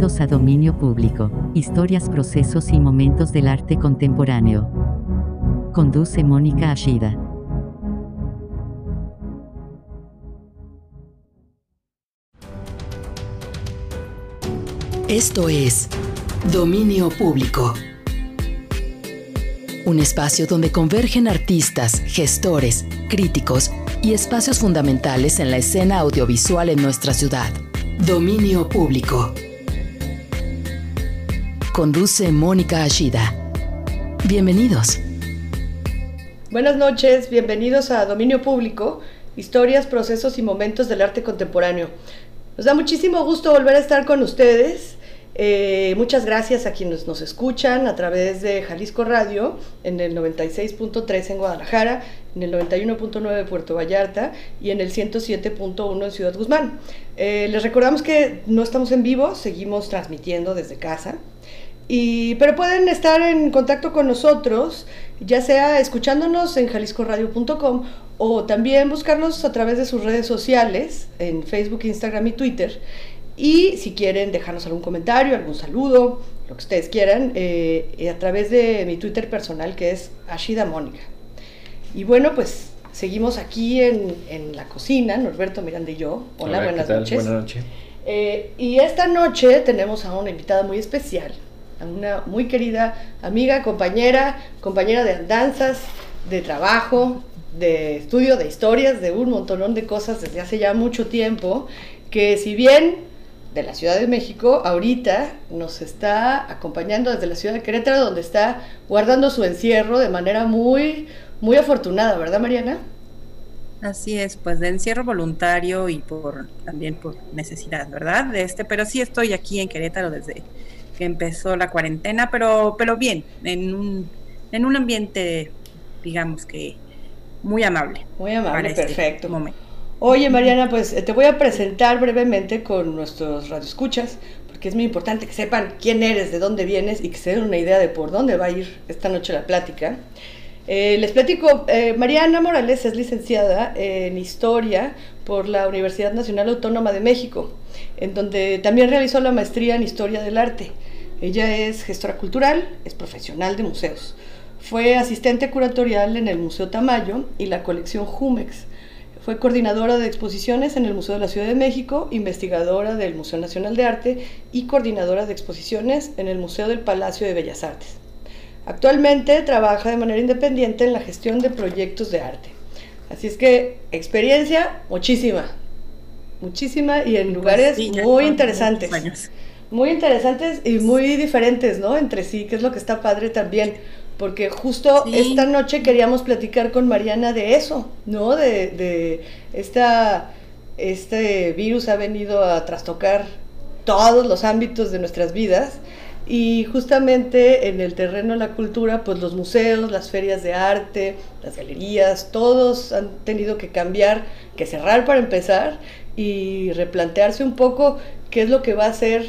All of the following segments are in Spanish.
A Dominio Público, historias, procesos y momentos del arte contemporáneo. Conduce Mónica Ashida. Esto es Dominio Público. Un espacio donde convergen artistas, gestores, críticos y espacios fundamentales en la escena audiovisual en nuestra ciudad. Dominio Público. Conduce Mónica Ashida. Bienvenidos. Buenas noches, bienvenidos a Dominio Público, historias, procesos y momentos del arte contemporáneo. Nos da muchísimo gusto volver a estar con ustedes. Eh, muchas gracias a quienes nos escuchan a través de Jalisco Radio en el 96.3 en Guadalajara, en el 91.9 de Puerto Vallarta y en el 107.1 en Ciudad Guzmán. Eh, les recordamos que no estamos en vivo, seguimos transmitiendo desde casa. Y, pero pueden estar en contacto con nosotros, ya sea escuchándonos en jaliscoradio.com o también buscarnos a través de sus redes sociales, en Facebook, Instagram y Twitter. Y si quieren dejarnos algún comentario, algún saludo, lo que ustedes quieran, eh, a través de mi Twitter personal que es Ashida Mónica. Y bueno, pues seguimos aquí en, en, la cocina, Norberto Miranda y yo. Hola, buenas noches. Buenas noches. Eh, y esta noche tenemos a una invitada muy especial, a una muy querida amiga, compañera, compañera de andanzas, de trabajo, de estudio, de historias, de un montonón de cosas desde hace ya mucho tiempo, que si bien de la Ciudad de México, ahorita nos está acompañando desde la ciudad de Querétaro, donde está guardando su encierro de manera muy, muy afortunada, ¿verdad, Mariana? Así es, pues de encierro voluntario y por también por necesidad, ¿verdad? De este, pero sí estoy aquí en Querétaro desde que empezó la cuarentena, pero, pero bien, en un, en un ambiente, digamos que muy amable. Muy amable, este perfecto. momento. Oye, Mariana, pues eh, te voy a presentar brevemente con nuestros radioescuchas, porque es muy importante que sepan quién eres, de dónde vienes y que se den una idea de por dónde va a ir esta noche la plática. Eh, les platico, eh, Mariana Morales es licenciada en Historia por la Universidad Nacional Autónoma de México, en donde también realizó la maestría en Historia del Arte. Ella es gestora cultural, es profesional de museos. Fue asistente curatorial en el Museo Tamayo y la colección Jumex fue coordinadora de exposiciones en el Museo de la Ciudad de México, investigadora del Museo Nacional de Arte y coordinadora de exposiciones en el Museo del Palacio de Bellas Artes. Actualmente trabaja de manera independiente en la gestión de proyectos de arte. Así es que experiencia muchísima, muchísima y en pues lugares muy interesantes. Muy interesantes y muy diferentes, ¿no? Entre sí, que es lo que está padre también porque justo esta noche queríamos platicar con Mariana de eso, ¿no? De, de esta, este virus ha venido a trastocar todos los ámbitos de nuestras vidas y justamente en el terreno de la cultura, pues los museos, las ferias de arte, las galerías, todos han tenido que cambiar, que cerrar para empezar y replantearse un poco qué es lo que va a ser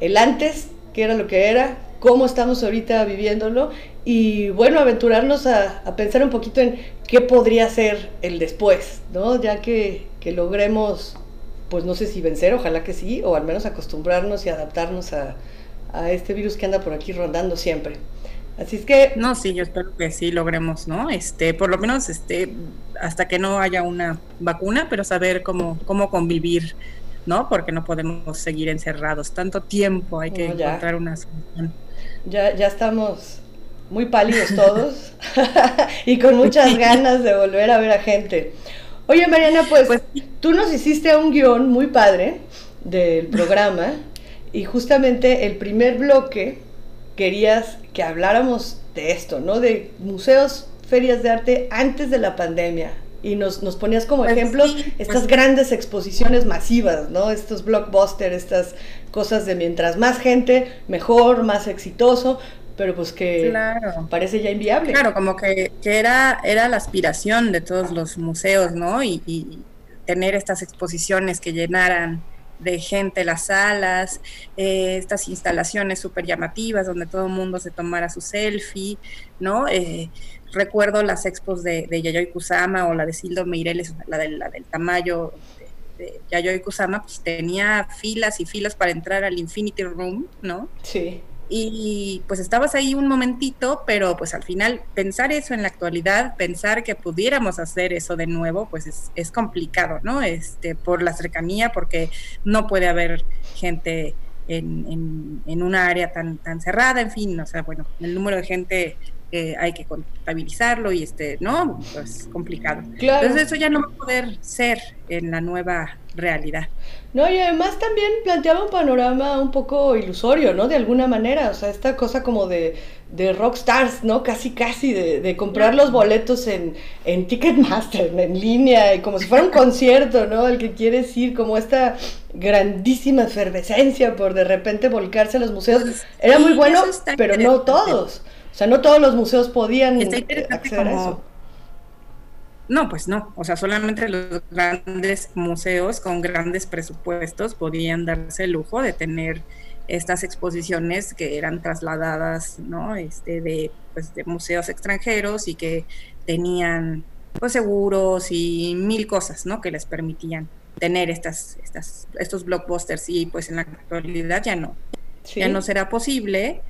el antes, qué era lo que era, cómo estamos ahorita viviéndolo y bueno, aventurarnos a, pensar un poquito en qué podría ser el después, ¿no? Ya que, logremos, pues no sé si vencer, ojalá que sí, o al menos acostumbrarnos y adaptarnos a, este virus que anda por aquí rondando siempre. Así es que... No, sí, yo espero que sí logremos, ¿no? Este, por lo menos, este, hasta que no haya una vacuna, pero saber cómo, cómo convivir, ¿no? Porque no podemos seguir encerrados tanto tiempo, hay que encontrar una solución. Ya, ya estamos muy pálidos todos y con muchas ganas de volver a ver a gente. Oye, Mariana, pues, pues tú nos hiciste un guion muy padre del programa y justamente el primer bloque querías que habláramos de esto, ¿no? De museos, ferias de arte antes de la pandemia. Y nos, nos ponías como pues ejemplos estas pues grandes exposiciones masivas, ¿no? Estos blockbusters, estas cosas de mientras más gente, mejor, más exitoso pero pues que parece ya inviable. Claro, como que, era, era la aspiración de todos los museos, ¿no? Y, tener estas exposiciones que llenaran de gente las salas, eh, estas instalaciones súper llamativas donde todo el mundo se tomara su selfie, ¿no? Eh, recuerdo las expos de, de Yayoi Kusama o la de Sildo Meireles, la, la del Tamayo de Yayoi Kusama, pues tenía filas y filas para entrar al Infinity Room, ¿no? Sí. Y pues estabas ahí un momentito, pero pues al final pensar eso en la actualidad, pensar que pudiéramos hacer eso de nuevo, pues es, es complicado, ¿no? Este, por la cercanía, porque no puede haber gente en, en, en una área tan, tan cerrada, en fin, o sea, bueno, el número de gente hay que contabilizarlo y este, ¿no? Pues complicado. Entonces eso ya no va a poder ser en la nueva realidad. No, y además también planteaba un panorama un poco ilusorio, ¿no? De alguna manera, o sea, esta cosa como de, de rockstars, ¿no? Casi, casi, de, de comprar los boletos en, en Ticketmaster, en línea, y como si fuera un concierto, ¿no? Al que quieres ir, como esta grandísima efervescencia por de repente volcarse a los museos. Pues Era muy bueno, pero no todos. O sea, no todos los museos podían acceder a eso. No, pues no. O sea, solamente los grandes museos con grandes presupuestos podían darse el lujo de tener estas exposiciones que eran trasladadas, ¿no? Este, de, pues, de museos extranjeros y que tenían pues seguros y mil cosas, ¿no? Que les permitían tener estas, estas, estos blockbusters y pues en la actualidad ya no, ya no será posible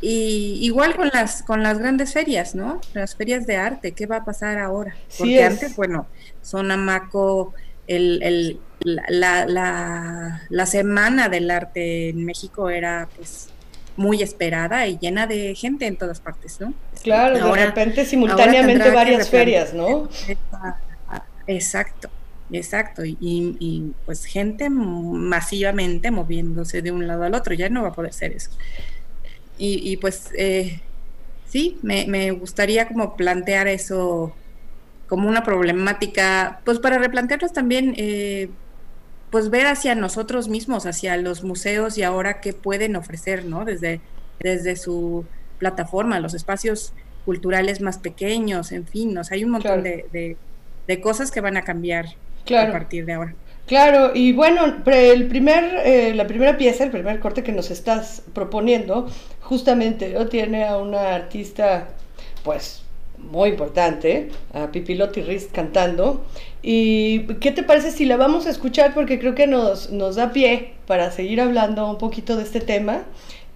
y igual con las con las grandes ferias, ¿no? Las ferias de arte, ¿qué va a pasar ahora? Porque antes, bueno, Sonamaco, el, el, la, la, la, semana del arte en México era pues muy esperada y llena de gente en todas partes, ¿no? Claro, de repente simultáneamente varias ferias, ¿no? Exacto, exacto. Y, y, pues gente masivamente moviéndose de un lado al otro, ya no va a poder ser eso. Y, pues eh, sí, me, gustaría como plantear eso como una problemática, pues para replantearnos también, eh, pues ver hacia nosotros mismos, hacia los museos y ahora qué pueden ofrecer, ¿no? Desde, desde su plataforma, los espacios culturales más pequeños, en fin, o hay un montón de, de, cosas que van a cambiar a partir de ahora. Claro, y bueno, el primer, eh, la primera pieza, el primer corte que nos estás proponiendo, justamente tiene a una artista, pues, muy importante, a Pipilotti Riz cantando. ¿Y qué te parece si la vamos a escuchar? Porque creo que nos, nos da pie para seguir hablando un poquito de este tema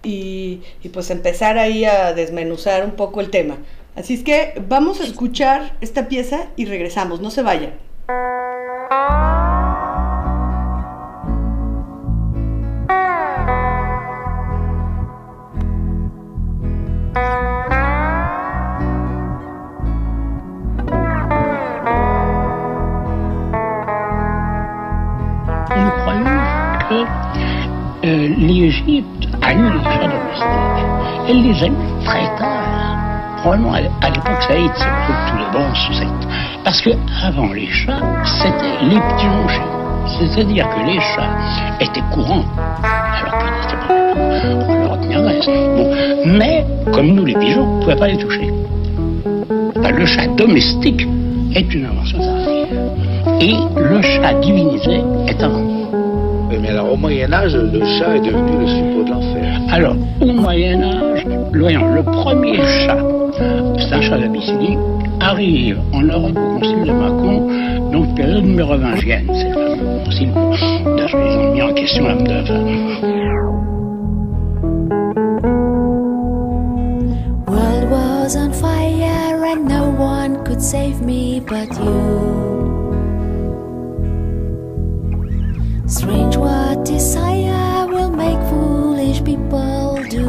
y, y pues empezar ahí a desmenuzar un poco el tema. Así es que vamos a escuchar esta pieza y regresamos, no se vayan. Annule les chats domestiques. Elle les annule très tard. Probablement à l'époque Saïd, c'est tous les bons sous Parce que avant les chats, c'était les petits C'est-à-dire que les chats étaient courants, alors qu'ils n'étaient pas on leur mais, comme nous les pigeons, on ne pouvait pas les toucher. le chat domestique est une invention tardive. Et le chat divinisé est un mais alors au Moyen Âge, le chat est devenu le suppôt de l'enfer. Alors, au Moyen Âge, voyons, le premier chat, c'est un chat d'Abyssinie, arrive en Europe au concile de Macon, donc période mérovingienne. C'est le concile d'âge, ils ont mis en question l'âme d'œuvre. World was on fire and no one could save me but you. Strange what desire will make foolish people do.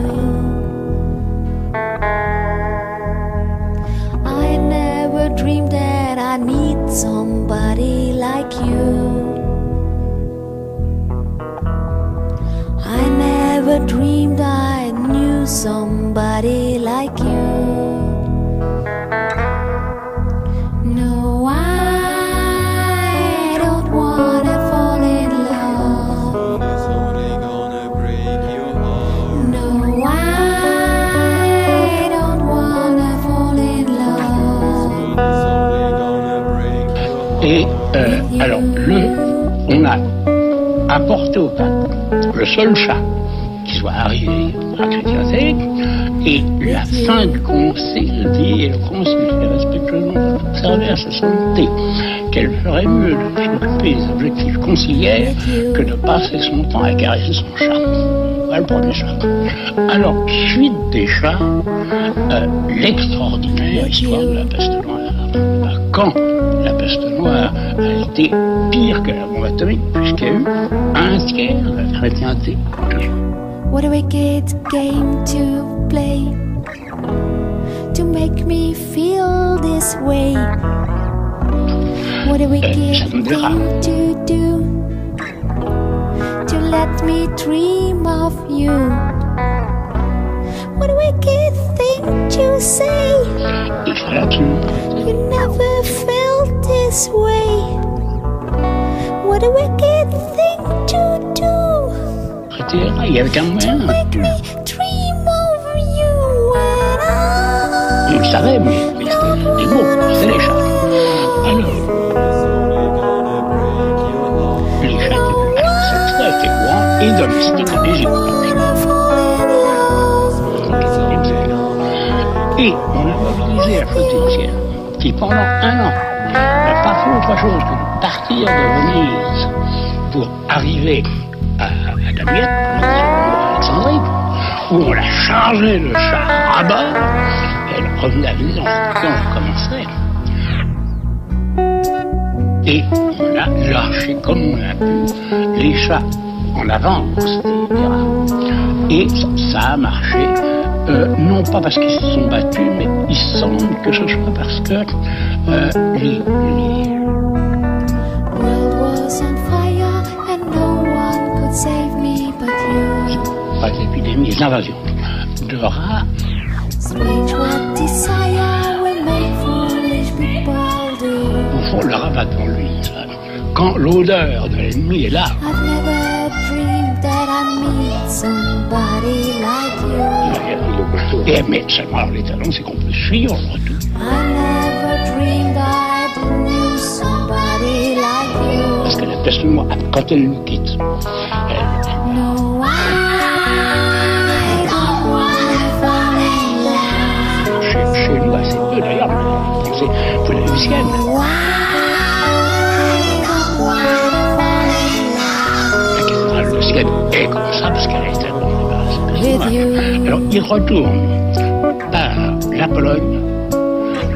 I never dreamed that I need somebody like you. I never dreamed I knew somebody Apporté au pape le seul chat qui soit arrivé à chrétienté. Et la fin du concile dit, et le concile fait respectueusement observer à sa santé qu'elle ferait mieux de s'occuper des objectifs conciliaires que de passer son temps à caresser son chat. Voilà le premier chat. Alors, suite des chats, euh, l'extraordinaire histoire de la peste noire. Quand la peste noire a été pire que la bombe atomique, puisqu'il y a eu un tiers de la chrétienté. What a wicked game to play to make me feel this way. What a wicked thing to do to let me dream of you. What a wicked thing to say. never felt this way. What a wicked thing to do. To make me dream over you I. Don't wanna fall in love. Et on a mobilisé la flotte qui pendant un an n'a pas fait autre chose partir de Venise pour arriver à, à Damiette, Alexandrie, où on l'a chargé de chars à bord, elle revenait à Venise, on, recommençait. Et on a lâché comme on a pu les chats en avance pirates. Et ça a marché, euh, non pas parce qu'ils se sont battus, mais il semble que ce soit parce que euh, les, les... Pas l'épidémie, l'invasion de rats. Au fond, le rat va devant lui. Quand l'odeur de l'ennemi est là, Et mais Chamard, les talents, c'est qu'on peut fuir en retour. Parce que la personne, quand elle nous quitte, elle... Chez, chez nous, bah, assez peu d'ailleurs, c'est la huitième. Alors il retourne par la Pologne,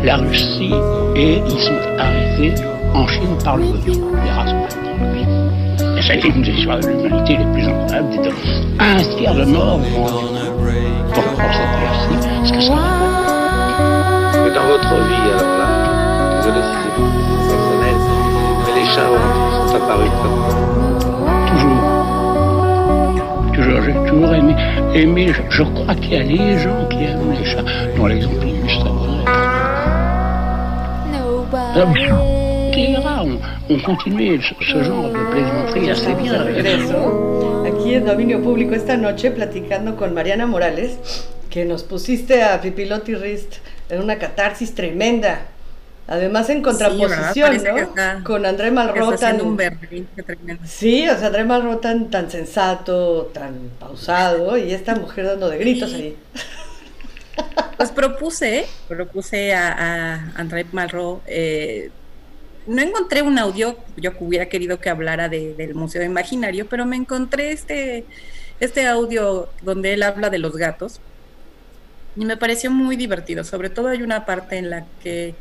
la Russie et ils sont arrêtés en Chine par le gouvernement. Les le pays. Et ça a été une des histoires de l'humanité les plus incroyables. Un tiers de morts pour pour cette peste. Parce que ça Mais dans votre vie, alors là, désolé si c'est personnel, mais les chats ont- sont apparus comme Toujours, j'ai toujours aimé, aimé je, crois qu'il y a les gens qui aiment les chats, dont l'exemple illustre Nobody. Ce, genre de plaisanterie assez bien. aquí en Dominio Público esta noche platicando con Mariana Morales, que nos pusiste a Pipilotti Rist en una catarsis tremenda. Además en contraposición, ¿no? está- Con André Está Malraux haciendo un tan... berrinche tremendo. Sí, o sea, André Malraux tan, sensato, tan pausado, y esta mujer dando de gritos ahí. Pues propuse, propuse a, a André Malraux. eh, no encontré un audio, yo que hubiera querido que hablara de- del Museo Imaginario, pero me encontré este, este audio donde él habla de los gatos y me pareció muy divertido. Sobre todo hay una parte en la que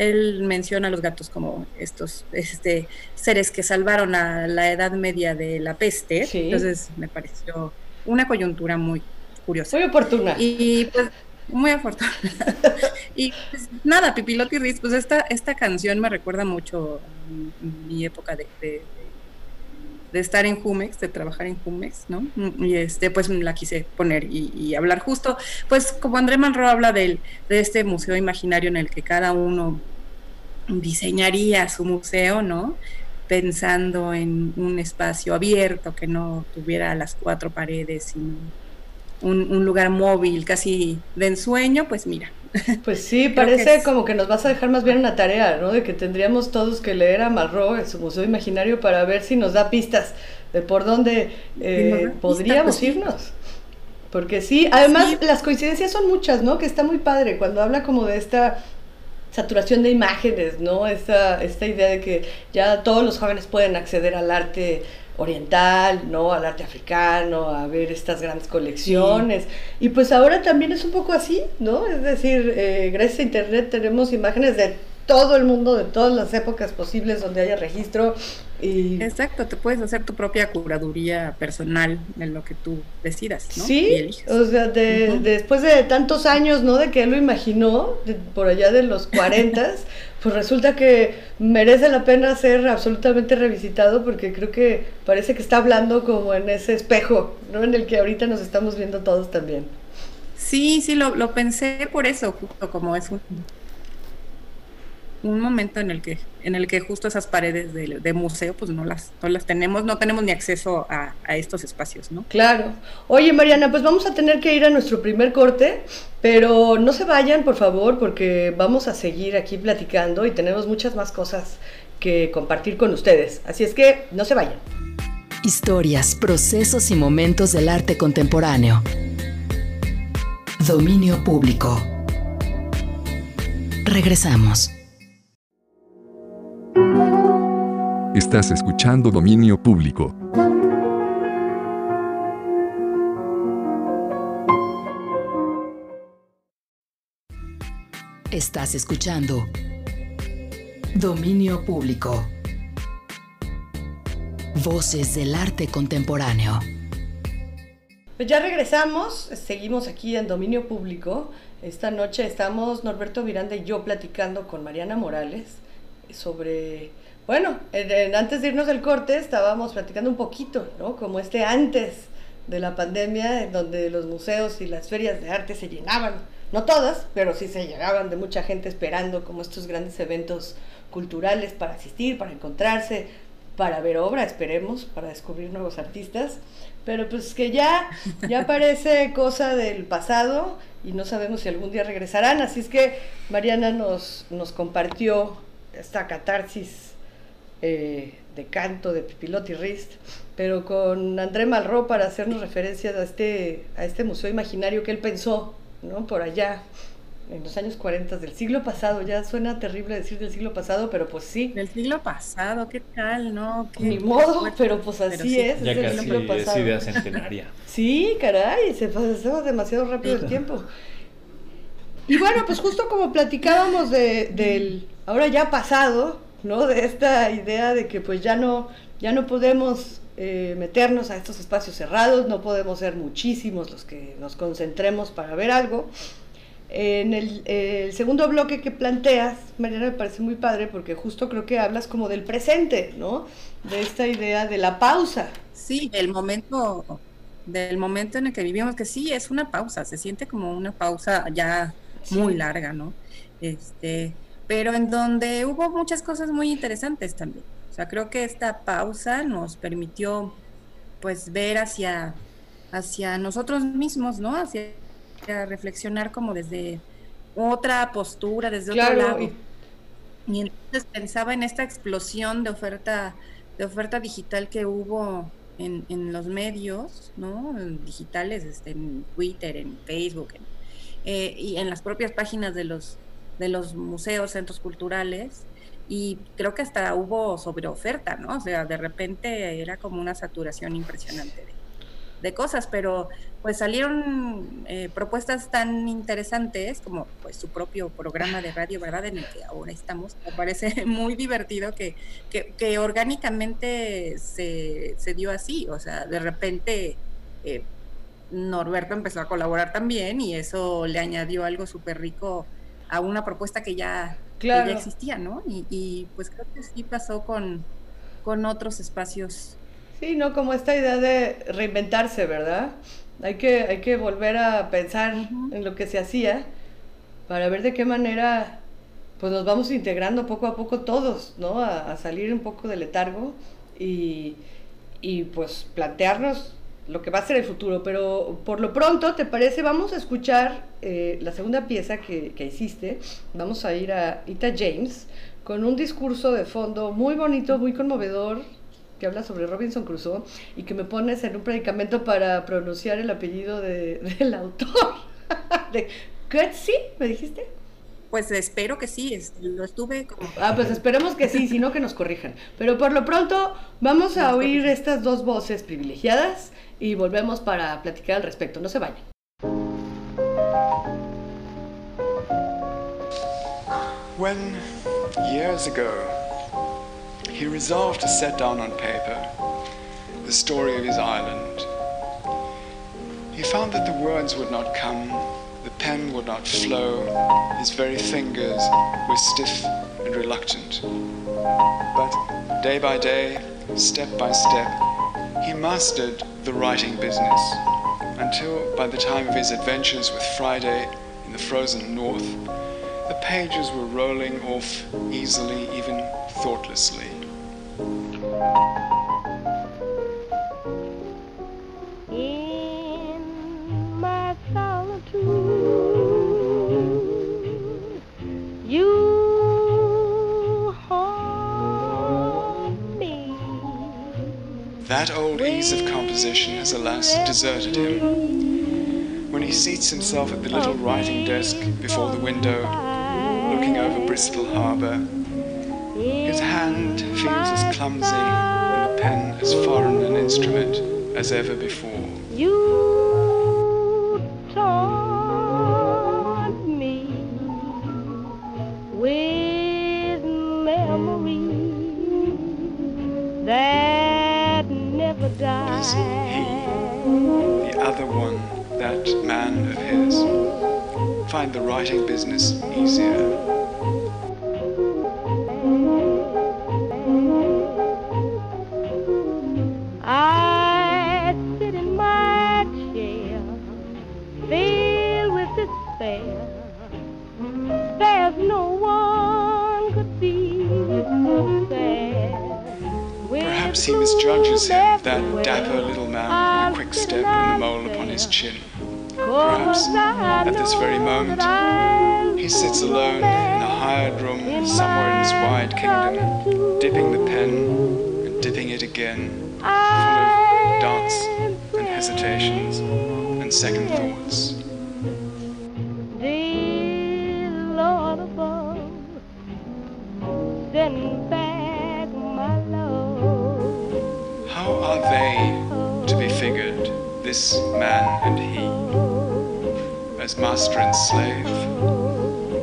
él menciona a los gatos como estos este, seres que salvaron a la Edad Media de la peste. Sí. Entonces me pareció una coyuntura muy curiosa. Muy oportuna. Y pues muy afortunada. y pues, nada, Pipilotti Riz, pues esta, esta canción me recuerda mucho a mi época de, de, de estar en Jumex, de trabajar en Jumex, ¿no? Y este, pues la quise poner y, y hablar justo, pues como André Manro habla del, de este museo imaginario en el que cada uno diseñaría su museo, ¿no? Pensando en un espacio abierto que no tuviera las cuatro paredes, sino un, un lugar móvil, casi de ensueño, pues mira, Pues sí, que parece es- como que nos vas a dejar más bien una tarea, ¿no? De que tendríamos todos que leer a Malraux en su museo imaginario para ver si nos da pistas de por dónde eh, podríamos pues irnos. Porque sí, además las coincidencias son muchas, ¿no? Que está muy padre cuando habla como de esta saturación de imágenes, ¿no? Esta, esta idea de que ya todos los jóvenes pueden acceder al arte oriental, ¿no? Al arte africano, a ver estas grandes colecciones. Y pues ahora también es un poco así, ¿no? Es decir, eh, gracias a Internet tenemos imágenes de todo el mundo, de todas las épocas posibles donde haya registro. Y... Exacto, te puedes hacer tu propia curaduría personal en lo que tú decidas, ¿no? Sí, o sea, después de tantos años, ¿no? De que él lo imaginó, por allá de los 40, pues resulta que merece la pena ser absolutamente revisitado porque creo que parece que está hablando como en ese espejo, ¿no? En el que ahorita nos estamos viendo todos también. Sí, sí, lo, lo pensé por eso, justo como es un un momento en el que en el que justo esas paredes de, museo pues no las no las tenemos no tenemos ni acceso a, estos espacios no claro. Oye Mariana pues vamos a tener que ir a nuestro primer corte pero no se vayan por favor porque vamos a seguir aquí platicando y tenemos muchas más cosas que compartir con ustedes. Así es que no se vayan. Historias procesos y momentos del arte contemporáneo. Dominio público. Regresamos Estás escuchando Dominio Público. Estás escuchando Dominio Público. Voces del arte contemporáneo. Pues ya regresamos, seguimos aquí en Dominio Público. Esta noche estamos Norberto Miranda y yo platicando con Mariana Morales sobre bueno, antes de irnos del corte estábamos platicando un poquito, ¿no? Como este antes de la pandemia, en donde los museos y las ferias de arte se llenaban, no todas, pero sí se llenaban de mucha gente esperando como estos grandes eventos culturales para asistir, para encontrarse, para ver obra, esperemos, para descubrir nuevos artistas, pero pues que ya, ya parece cosa del pasado y no sabemos si algún día regresarán, así es que Mariana nos, nos compartió esta catarsis eh, de canto de Pipilotti Rist, pero con André Malraux para hacernos referencia a este, a este museo imaginario que él pensó, ¿no? Por allá, en los años 40 del siglo pasado, ya suena terrible decir del siglo pasado, pero pues sí. Del siglo pasado, ¿qué tal, no? Ni modo, pero pues así es. Ya casi es idea centenaria. sí, caray, se pasó demasiado rápido el tiempo. Y bueno, pues justo como platicábamos de, del ahora ya pasado, ¿no? De esta idea de que pues ya no, ya no podemos eh, meternos a estos espacios cerrados, no podemos ser muchísimos los que nos concentremos para ver algo. En el, segundo bloque que planteas, Mariana, me parece muy padre porque justo creo que hablas como del presente, ¿no? De esta idea de la pausa. Sí, del momento, del momento en el que vivimos, que sí es una pausa, se siente como una pausa ya muy larga, ¿no? Este, pero en donde hubo muchas cosas muy interesantes también. O sea, creo que esta pausa nos permitió pues ver hacia, hacia nosotros mismos, ¿no? Hacia, reflexionar como desde otra postura, desde otro lado. Y... y entonces pensaba en esta explosión de oferta, de oferta digital que hubo en, en los medios, ¿no? Digitales, este, en Twitter, en Facebook, eh, y en las propias páginas de los de los museos, centros culturales, y creo que hasta hubo sobreoferta, ¿no? O sea, de repente era como una saturación impresionante de, cosas, pero pues salieron eh, propuestas tan interesantes como pues su propio programa de radio, ¿verdad? En el que ahora estamos. Me parece muy divertido que, que, orgánicamente se, se, dio así, o sea, de repente... Eh, Norberto empezó a colaborar también y eso le añadió algo súper rico a una propuesta que ya, existía, ¿no? Y, pues creo que sí pasó con, con otros espacios. Sí, ¿no? Como esta idea de reinventarse, ¿verdad? Hay que, hay que volver a pensar en lo que se hacía para ver de qué manera pues nos vamos integrando poco a poco todos, ¿no? A, salir un poco del letargo y, y pues plantearnos lo que va a ser el futuro, pero por lo pronto, ¿te parece? Vamos a escuchar eh, la segunda pieza que, que, hiciste. Vamos a ir a Ita James con un discurso de fondo muy bonito, muy conmovedor, que habla sobre Robinson Crusoe y que me pones en un predicamento para pronunciar el apellido de, del autor. de Coetzee, ¿me dijiste? Pues espero que sí, lo estuve como... Ah, pues esperemos que sí, si no que nos corrijan. Pero por lo pronto vamos a oír estas dos voces privilegiadas y volvemos para platicar al respecto. No se vayan. When, years ago, he resolved to set down on paper the story of his island, he found that the words would not come the pen would not flow, his very fingers were stiff and reluctant. But day by day, step by step, he mastered the writing business until by the time of his adventures with Friday in the frozen north, the pages were rolling off easily, even thoughtlessly. In my solitude, you haunt me. That old ease of composition has alas deserted him. When he seats himself at the little writing desk before the window, looking over Bristol Harbour, his hand feels as clumsy and the pen as foreign an instrument as ever before. Perhaps he misjudges him, that dapper little man with a quick step and the mole upon his chin. Perhaps, at this very moment, he sits alone in a hired room somewhere in his wide kingdom, dipping the pen and dipping it again, full of doubts and hesitations and second thoughts. This man and he, as master and slave,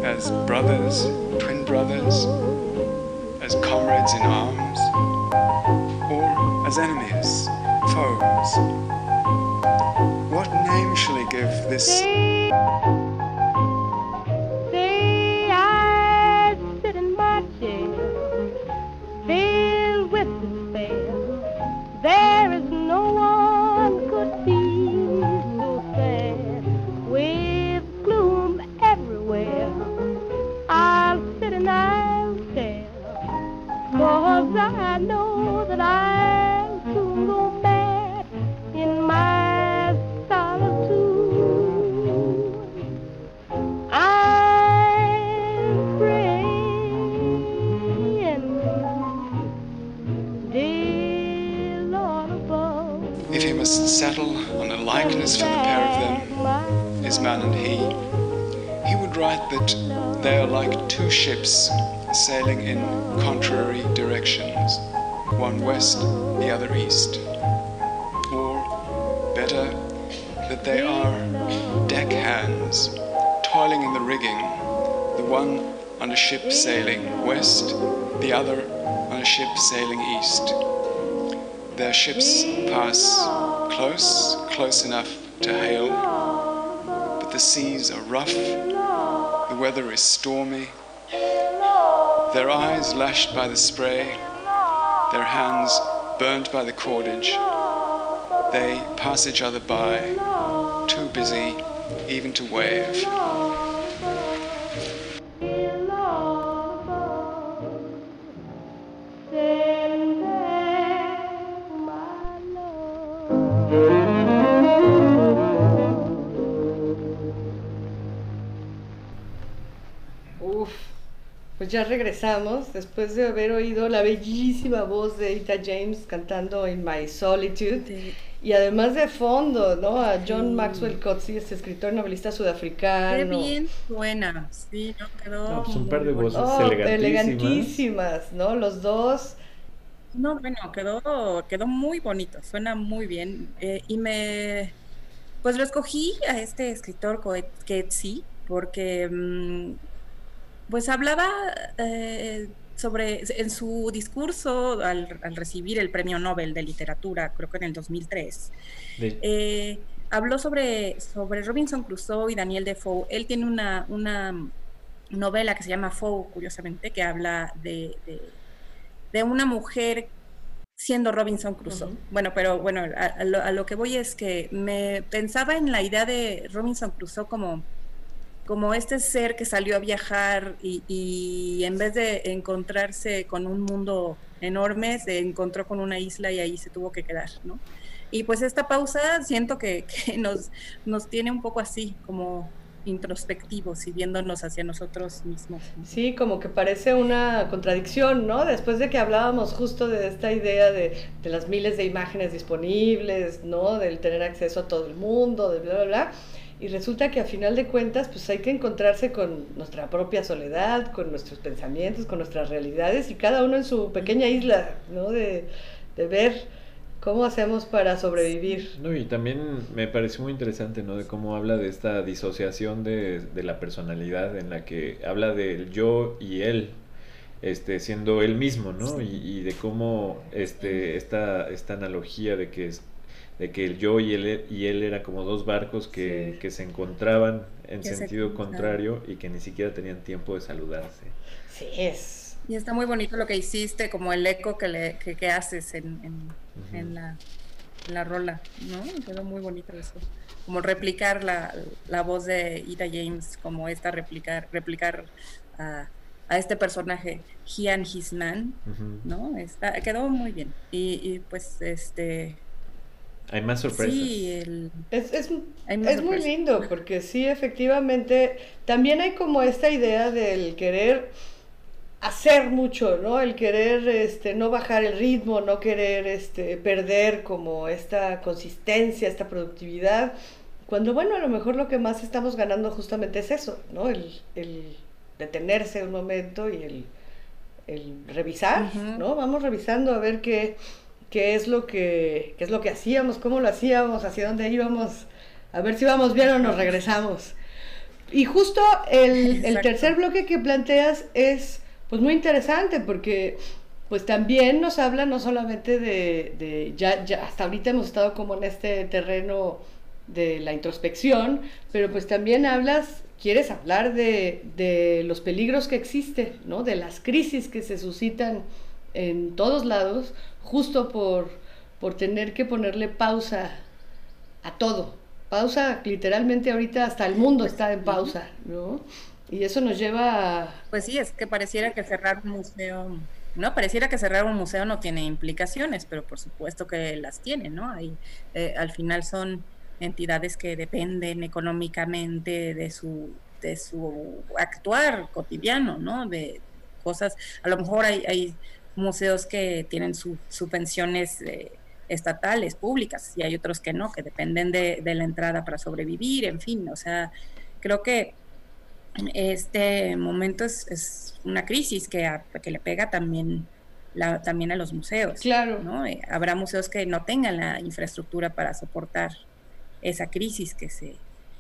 as brothers, twin brothers, as comrades in arms, or as enemies, foes? What name shall he give this? They are deck hands, toiling in the rigging, the one on a ship sailing west, the other on a ship sailing east. Their ships pass close, close enough to hail, but the seas are rough, the weather is stormy, their eyes lashed by the spray, their hands burnt by the cordage. They pass each other by, too busy even to wave. Uf. Pues ya regresamos después de haber oído la bellísima voz de Ita James cantando In My Solitude. Y además de fondo, ¿no? A John Maxwell Coetzee, este escritor novelista sudafricano. Qué bien suena, sí, no quedó. No, pues un par de voces Oh, elegantísimas. elegantísimas, ¿no? Los dos. No, bueno, quedó, quedó muy bonito, suena muy bien. eh, y me, pues lo escogí a este escritor Coetzee porque, mm, pues hablaba eh, sobre, en su discurso al, al recibir el Premio Nobel de Literatura, creo que en el 2003, De- eh, habló sobre, sobre Robinson Crusoe y Daniel Defoe. Él tiene una, una novela que se llama Foe, curiosamente, que habla de, de, de una mujer siendo Robinson Crusoe. Bueno, pero bueno, a, a lo, a lo que voy es que me pensaba en la idea de Robinson Crusoe como como este ser que salió a viajar y, y en vez de encontrarse con un mundo enorme, se encontró con una isla y ahí se tuvo que quedar, ¿no? Y pues esta pausa siento que, que nos, nos tiene un poco así, como introspectivos y viéndonos hacia nosotros mismos. Sí, como que parece una contradicción, ¿no? Después de que hablábamos justo de esta idea de, de las miles de imágenes disponibles, ¿no? Del tener acceso a todo el mundo, de bla, bla, bla. Y resulta que a final de cuentas, pues hay que encontrarse con nuestra propia soledad, con nuestros pensamientos, con nuestras realidades y cada uno en su pequeña isla, ¿no? De, de ver cómo hacemos para sobrevivir. No, y también me pareció muy interesante, ¿no? De cómo habla de esta disociación de, de la personalidad en la que habla del yo y él, este, siendo él mismo, ¿no? Y, y de cómo este, esta, esta analogía de que es de que el yo y él, y él eran como dos barcos que, Sí. que se encontraban en Que sentido contrario y que ni siquiera tenían tiempo de saludarse. Sí, es. Y está muy bonito lo que hiciste, como el eco que, le, que, que haces en, en, la, en la rola, ¿no? Quedó muy bonito eso. Como replicar la, la voz de Ida James, como esta replicar, replicar a, a este personaje, He and His Man, Ujú. ¿no? Está, quedó muy bien. Y, y pues este Hay más sorpresas. sí, el Es, es, Hay más es muy lindo porque sí, efectivamente, también hay como esta idea del querer hacer mucho, ¿no? El querer este, no bajar el ritmo, no querer este, perder como esta consistencia, esta productividad, cuando bueno, a lo mejor lo que más estamos ganando justamente es eso, ¿no? El, el detenerse un momento y el, el revisar, Ujú. ¿no? Vamos revisando a ver qué, qué es lo que qué es lo que hacíamos, cómo lo hacíamos, hacia dónde íbamos, a ver si vamos bien o nos regresamos. Y justo el, el tercer bloque que planteas es pues muy interesante porque pues también nos habla no solamente de, de ya, ya hasta ahorita hemos estado como en este terreno de la introspección, pero pues también hablas, quieres hablar de, de los peligros que existen, ¿no? De las crisis que se suscitan en todos lados, justo por, por tener que ponerle pausa a todo. Pausa, literalmente ahorita hasta el mundo está en pausa, ¿no? Y eso nos lleva a... Pues sí, es que pareciera que cerrar un museo, no, pareciera que cerrar un museo no tiene implicaciones, pero por supuesto que las tiene, ¿no? Hay, eh, al final son entidades que dependen económicamente de su, de su actuar cotidiano, ¿no? De cosas, a lo mejor hay, hay museos que tienen sus subvenciones eh, estatales, públicas, y hay otros que no, que dependen de, de la entrada para sobrevivir, en fin, o sea, creo que este momento es, es una crisis que, a- que le pega también, la, también a los museos. Claro. ¿no? Eh, habrá museos que no tengan la infraestructura para soportar esa crisis que se,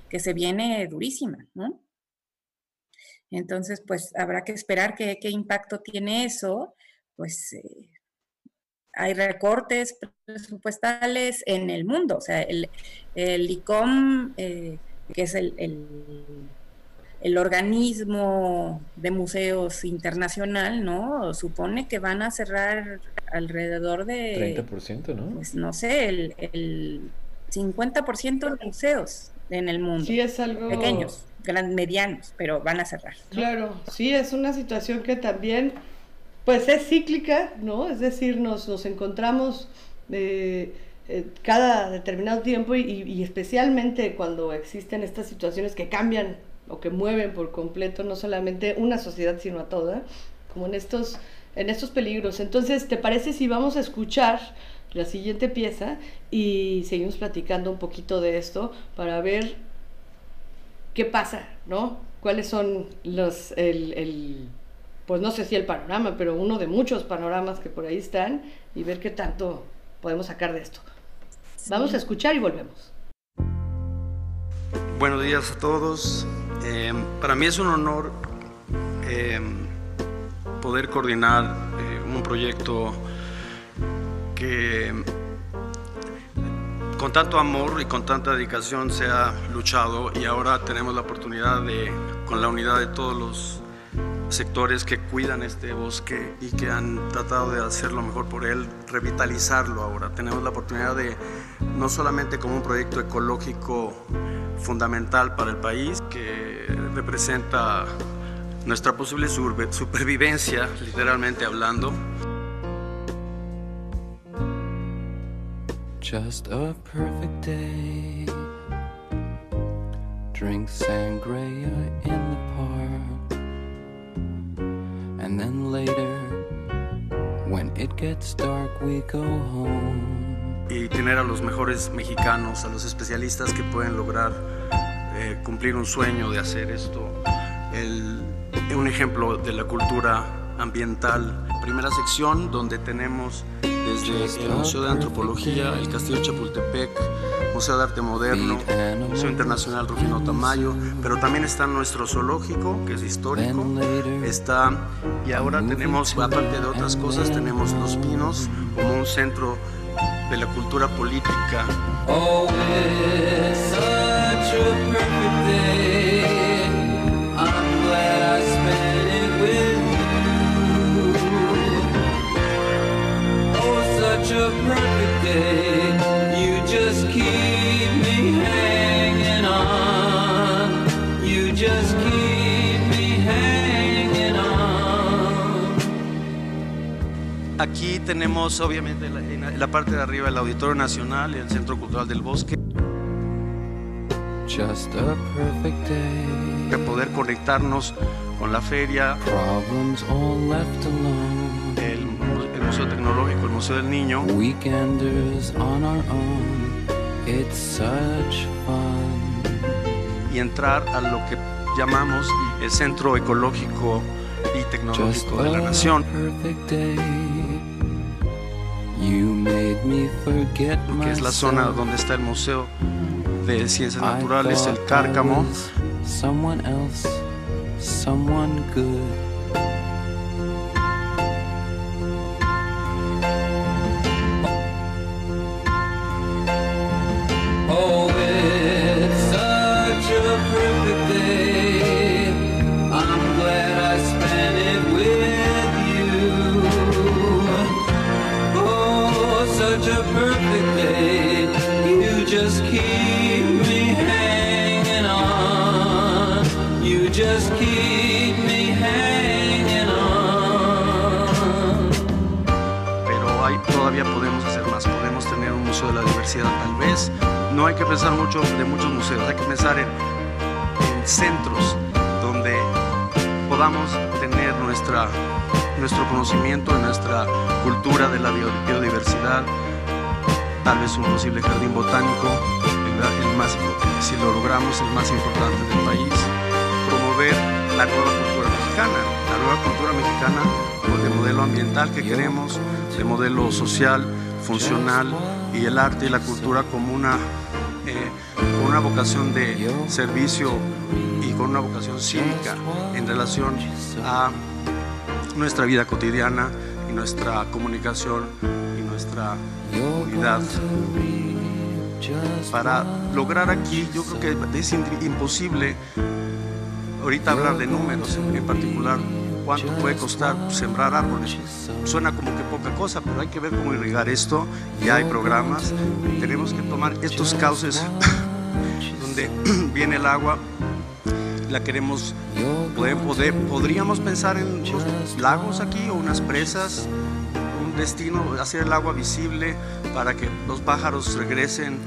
que se viene durísima, ¿no? Entonces, pues habrá que esperar qué impacto tiene eso. Pues eh, hay recortes presupuestales en el mundo. O sea, el, el ICOM, eh, que es el, el, el organismo de museos internacional, ¿no? Supone que van a cerrar alrededor de, 30%, ¿no? pues no sé, el, el 50% de museos en el mundo. Sí, es algo... Pequeños, gran, medianos, pero van a cerrar. ¿no? Claro, sí, es una situación que también, pues es cíclica, ¿no? Es decir, nos, nos encontramos eh, eh, cada determinado tiempo y, especialmente cuando existen estas situaciones que cambian o que mueven por completo no solamente una sociedad, sino a toda, como en estos, en estos peligros. Entonces, ¿te parece si vamos a escuchar la siguiente pieza y seguimos platicando un poquito de esto para ver qué pasa, ¿no? ¿Cuáles son los, el, pues no sé si el panorama, pero uno de muchos panoramas que por ahí están y ver qué tanto podemos sacar de esto. Vamos a escuchar y volvemos. Buenos días a todos. Eh, para mí es un honor eh, poder coordinar eh, un proyecto que con tanto amor y con tanta dedicación se ha luchado y ahora tenemos la oportunidad de, con la unidad de todos los sectores que cuidan este bosque y que han tratado de hacer lo mejor por él, revitalizarlo ahora. Tenemos la oportunidad de, no solamente como un proyecto ecológico fundamental para el país, que representa nuestra posible supervivencia, literalmente hablando, Just a perfect day. Drink sangria in the park. And then later, when it gets dark, we go home. y tener a los mejores mexicanos, a los especialistas que pueden lograr eh, cumplir un sueño de hacer esto. El- un ejemplo de la cultura ambiental. Primera sección donde tenemos desde el Museo de Antropología, el Castillo Chapultepec, Museo de Arte Moderno, Museo Internacional Rufino Tamayo, pero también está nuestro zoológico, que es histórico, está, y ahora tenemos, aparte de otras cosas, tenemos Los Pinos como un centro de la cultura política. Oh, it's such a perfect day. Aquí tenemos obviamente en la- parte de arriba el Auditorio Nacional y el Centro Cultural del Bosque. Just a perfect day. Para poder conectarnos con la feria, Problems all left alone. el, mu- el Museo Tecnológico, el Museo del Niño. Weekenders on our own. It's such fun. y entrar a lo que llamamos el Centro Ecológico y Just Tecnológico de la a Nación. Que es la zona donde está el Museo de Ciencias Naturales, el Cárcamo. Someone else, someone good. Such a perfect day. You just keep me hanging on. You just keep me hanging on. pero hay, todavía podemos hacer más, podemos tener un museo de la diversidad tal vez. No hay que pensar mucho de muchos museos, hay que pensar en, en centros donde podamos tener nuestra, nuestro conocimiento y nuestra cultura de la bio- biodiversidad, tal vez un posible jardín botánico, el, más, si lo logramos, el más importante del país, promover la nueva cultura mexicana, la nueva cultura mexicana de modelo ambiental que queremos, de modelo social, funcional y el arte y la cultura como una, eh, una vocación de servicio y con una vocación cívica en relación a nuestra vida cotidiana y nuestra comunicación nuestra unidad. Para lograr aquí, yo creo que es imposible ahorita hablar de números en, particular, cuánto puede costar sembrar árboles. Suena como que poca cosa, pero hay que ver cómo irrigar esto. Ya hay programas. Tenemos que tomar estos cauces donde viene el agua. La queremos poder, poder- podríamos pensar en unos lagos aquí o unas presas, destino, hacer el agua visible para que los pájaros regresen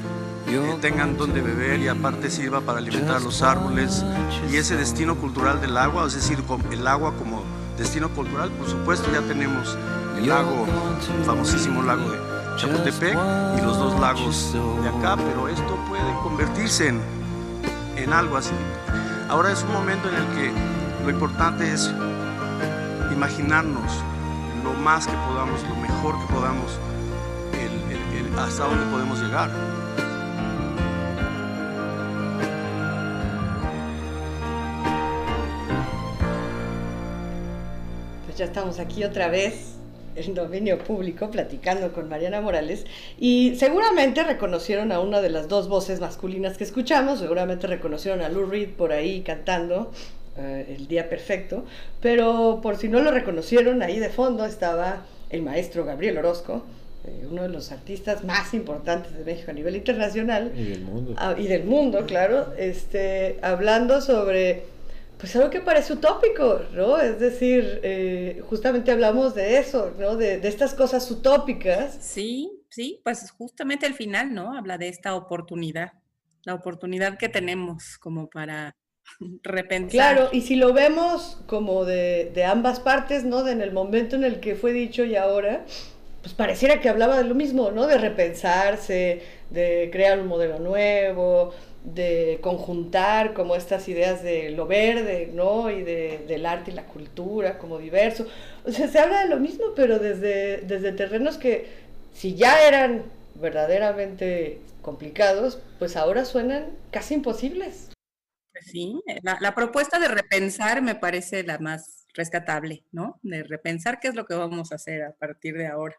eh, tengan donde beber y aparte sirva para alimentar los árboles. Y ese destino cultural del agua, es decir, el agua como destino cultural, por supuesto ya tenemos el lago, el famosísimo lago de Chapultepec y los dos lagos de acá, pero esto puede convertirse en, en algo así. Ahora es un momento en el que lo importante es imaginarnos lo más que podamos, lo mejor que podamos, el- el- hasta dónde podemos llegar. Pues ya estamos aquí otra vez en dominio público platicando con Mariana Morales y seguramente reconocieron a una de las dos voces masculinas que escuchamos, seguramente reconocieron a Lou Reed por ahí cantando eh, El Día Perfecto, pero por si no lo reconocieron, ahí de fondo estaba el maestro Gabriel Orozco, eh, uno de los artistas más importantes de México a nivel internacional Y del mundo. Ah, y del mundo, claro, este, hablando sobre, pues algo que parece utópico, ¿no? Es decir, eh, justamente hablamos de eso, ¿no? De, de estas cosas utópicas. Sí, sí, pues justamente al final, ¿no? Habla de esta oportunidad, la oportunidad que tenemos como para Claro, y si lo vemos como de, de ambas partes, ¿no? De en el momento en el que fue dicho y ahora, pues pareciera que hablaba de lo mismo, ¿no? De repensarse, de crear un modelo nuevo, de conjuntar como estas ideas de lo verde, ¿no? Y de, del arte y la cultura como diverso. O sea, se habla de lo mismo, pero desde, desde terrenos que si ya eran verdaderamente complicados, pues ahora suenan casi imposibles. Pues sí, eh, la, la propuesta de repensar me parece la más rescatable, ¿no? De repensar qué es lo que vamos a hacer a partir de ahora.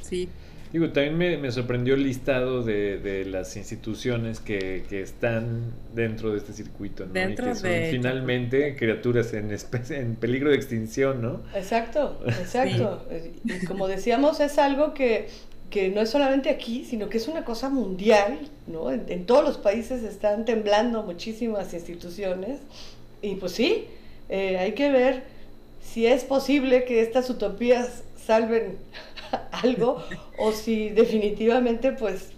Sí. Digo, también me, me sorprendió el listado de, de las instituciones que, que están dentro de este circuito, ¿no? Dentro y que son de- finalmente criaturas en, especie- en peligro de extinción, ¿no? Exacto, exacto. Y como decíamos, es algo que, que no es solamente aquí, sino que es una cosa mundial, ¿no? En, en todos los países están temblando muchísimas instituciones. Y pues sí, eh, hay que ver si es posible que estas utopías salven algo o si definitivamente pues,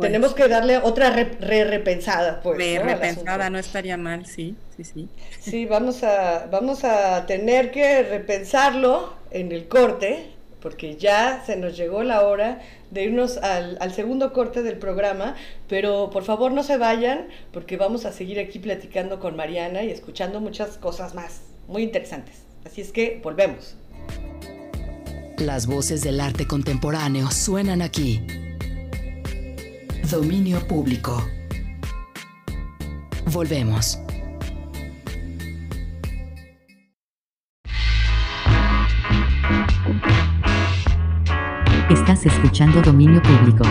tenemos que darle otra re- re- repensada. Pues, Re- ¿no? repensada no estaría mal, sí, sí, sí. Sí, vamos a, vamos a tener que repensarlo en el corte, porque ya se nos llegó la hora de irnos al, segundo corte del programa, pero por favor no se vayan, porque vamos a seguir aquí platicando con Mariana y escuchando muchas cosas más muy interesantes. Así es que volvemos. Las voces del arte contemporáneo suenan aquí. Dominio público. Volvemos. Estás escuchando Dominio Público.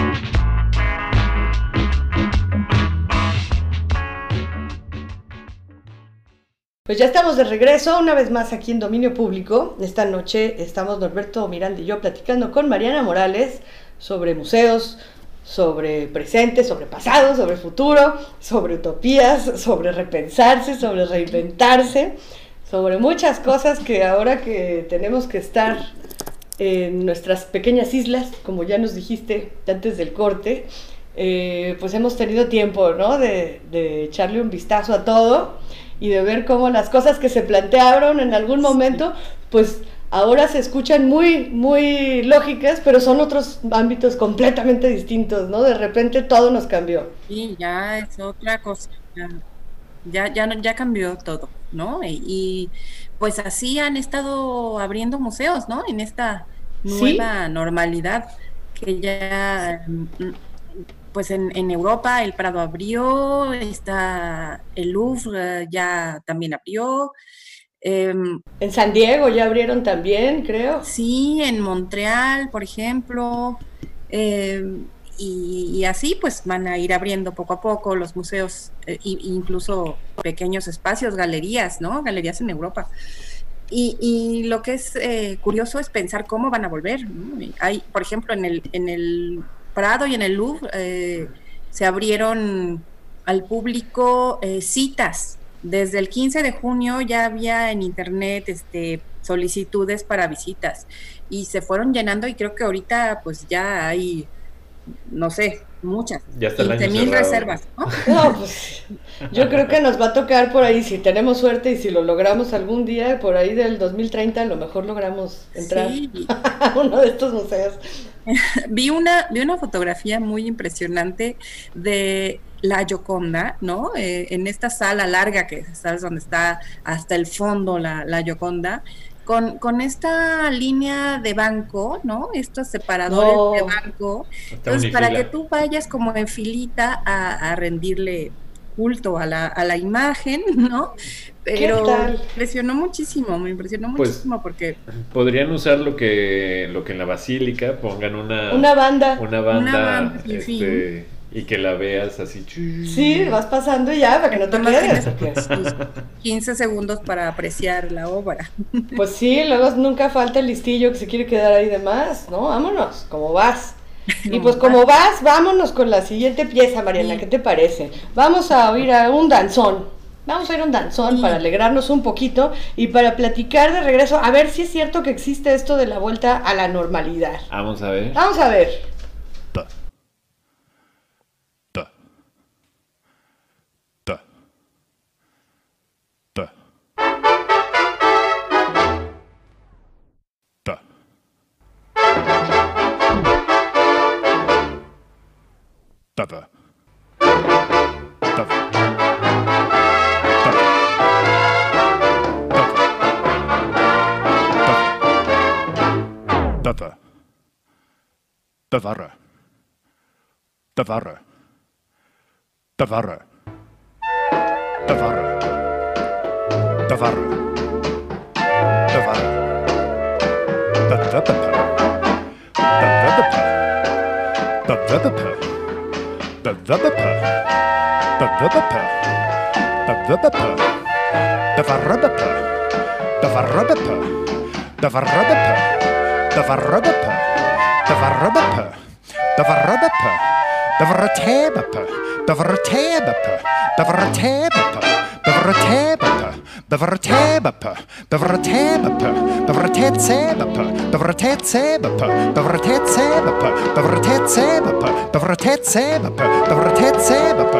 Pues ya estamos de regreso una vez más aquí en Dominio Público. Esta noche estamos Norberto Miranda y yo platicando con Mariana Morales sobre museos, sobre presente, sobre pasado, sobre futuro, sobre utopías, sobre repensarse, sobre reinventarse, sobre muchas cosas que ahora que tenemos que estar en nuestras pequeñas islas, como ya nos dijiste antes del corte, eh, pues hemos tenido tiempo, ¿no? De, de echarle un vistazo a todo y de ver cómo las cosas que se plantearon en algún momento, pues ahora se escuchan muy, muy lógicas, pero son otros ámbitos completamente distintos, ¿no? De repente todo nos cambió. Y ya es otra cosa. Ya, ya, ya cambió todo, ¿no? Y, y, pues así han estado abriendo museos, ¿no? En esta Sí. nueva normalidad que ya, pues en, en Europa el Prado abrió, está el Louvre eh, ya también abrió. em, En San Diego ya abrieron también, creo. Sí, en Montreal, por ejemplo. eh, y, así pues van a ir abriendo poco a poco los museos, eh, i- incluso pequeños espacios, galerías, ¿no? Galerías en Europa. Y, lo que es eh, curioso es pensar cómo van a volver. Hay, por ejemplo, en el, en el Prado y en el Louvre eh, se abrieron al público eh, citas. Desde el 15 de junio ya había en internet este, solicitudes para visitas y se fueron llenando y creo que ahorita pues ya hay, no sé, Muchas. Ya está el año 15 mil cerrado. reservas, ¿no? No, pues yo creo que nos va a tocar por ahí, si tenemos suerte y si lo logramos algún día, por ahí del 2030, a lo mejor logramos entrar Sí. a uno de estos museos. vi una, vi una fotografía muy impresionante de la Gioconda, ¿no? Eh, en esta sala larga que sabes donde está hasta el fondo la, la Gioconda, con, con esta línea de banco, ¿no? Estos separadores No. de banco. Está Entonces, para que tú vayas como en filita a, a rendirle culto a la, a la imagen, ¿no? Pero me impresionó muchísimo, me impresionó Pues, muchísimo porque Podrían usar lo que, lo que en la basílica pongan una, Una banda. una banda, Una banda este, y que la veas así. Sí, vas pasando y ya, para que no te tus 15 segundos para apreciar la obra. Pues sí, luego nunca falta el listillo que se quiere quedar ahí de más, ¿no? Vámonos, como vas. Y pues como vas, vámonos con la siguiente pieza, Mariana, ¿qué te parece? Vamos a oír a un danzón. Vamos a ir a un danzón para alegrarnos un poquito y para platicar de regreso, a ver si es cierto que existe esto de la vuelta a la normalidad. Vamos a ver. Vamos a ver. Papa. Papa. Papa. Bewarren. Bewarren. Bewarren. Bewarren. Bewarren. Bewarren. Bewarren. Bewarren. Bewarren. Devratabapa, Devratabapa, Devratabapa, Devratabapa. Bevratebepe, bevratebepe, bevratetsebebe, bevratetsebebe, bevratetsebebe, bevratetsebebe, bevratetsebebe, bevratetsebebe, bevratetsebebe,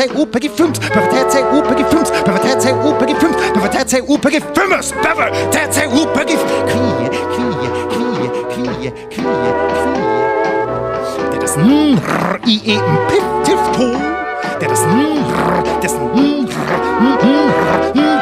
TCU PG5, Bøffer TCU PG5, Bøffer TCU PG5, Bøffer TCU PG5, Bøffer TCU PG5. Kvie, kvie, kvie, kvie, kvie, kvie. Det er dessen rr i en piff tiff to. Det er dessen rr, dessen rr, rr, rr, rr.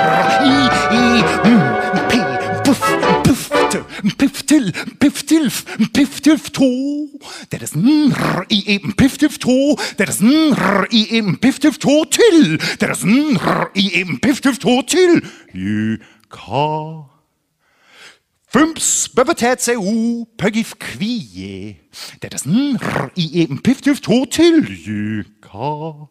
Mitte. Pifftil, pifftilf, pifftilf to. That is er nr i eben pifftilf to. That is er nr i eben pifftilf to til. That is er nr i eben pifftilf to til. Juka. Fymps, BBTCO, Pøgif Kvie. Det That is nr i eben pifftilf to til. Juka.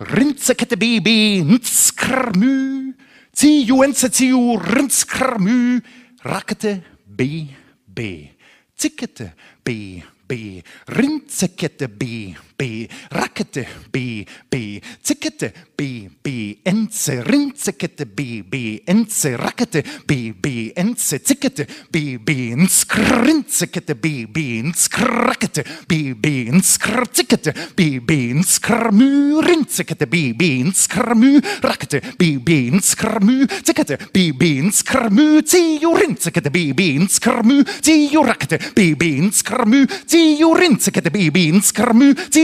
Rinsekette BB, ntskrmu. Tiu, ense, tiu, rintskrmu. Rackete B, B. Zickete B, B. Rinzekette B, B, rackete B, B, Zickete, B, B, Enze, Rinzickete, B, B, Enze, rackete B, B, Enze, Zickete, B, B, Nskrinzickete, B, B, Nskrakete, B, B, Nskrzikete, B, B, Nskrmü, Rinzickete, B, B, Nskrmü, Rakete, B, B, Nskrmü, Zickete, B, B, Nskrmü, Ziju, Rinzickete, B, B, Nskrmü, Ziju, Rakete, B, B, Nskrmü, Ziju, Rinzickete, B, B, Nskrmü, Ziju,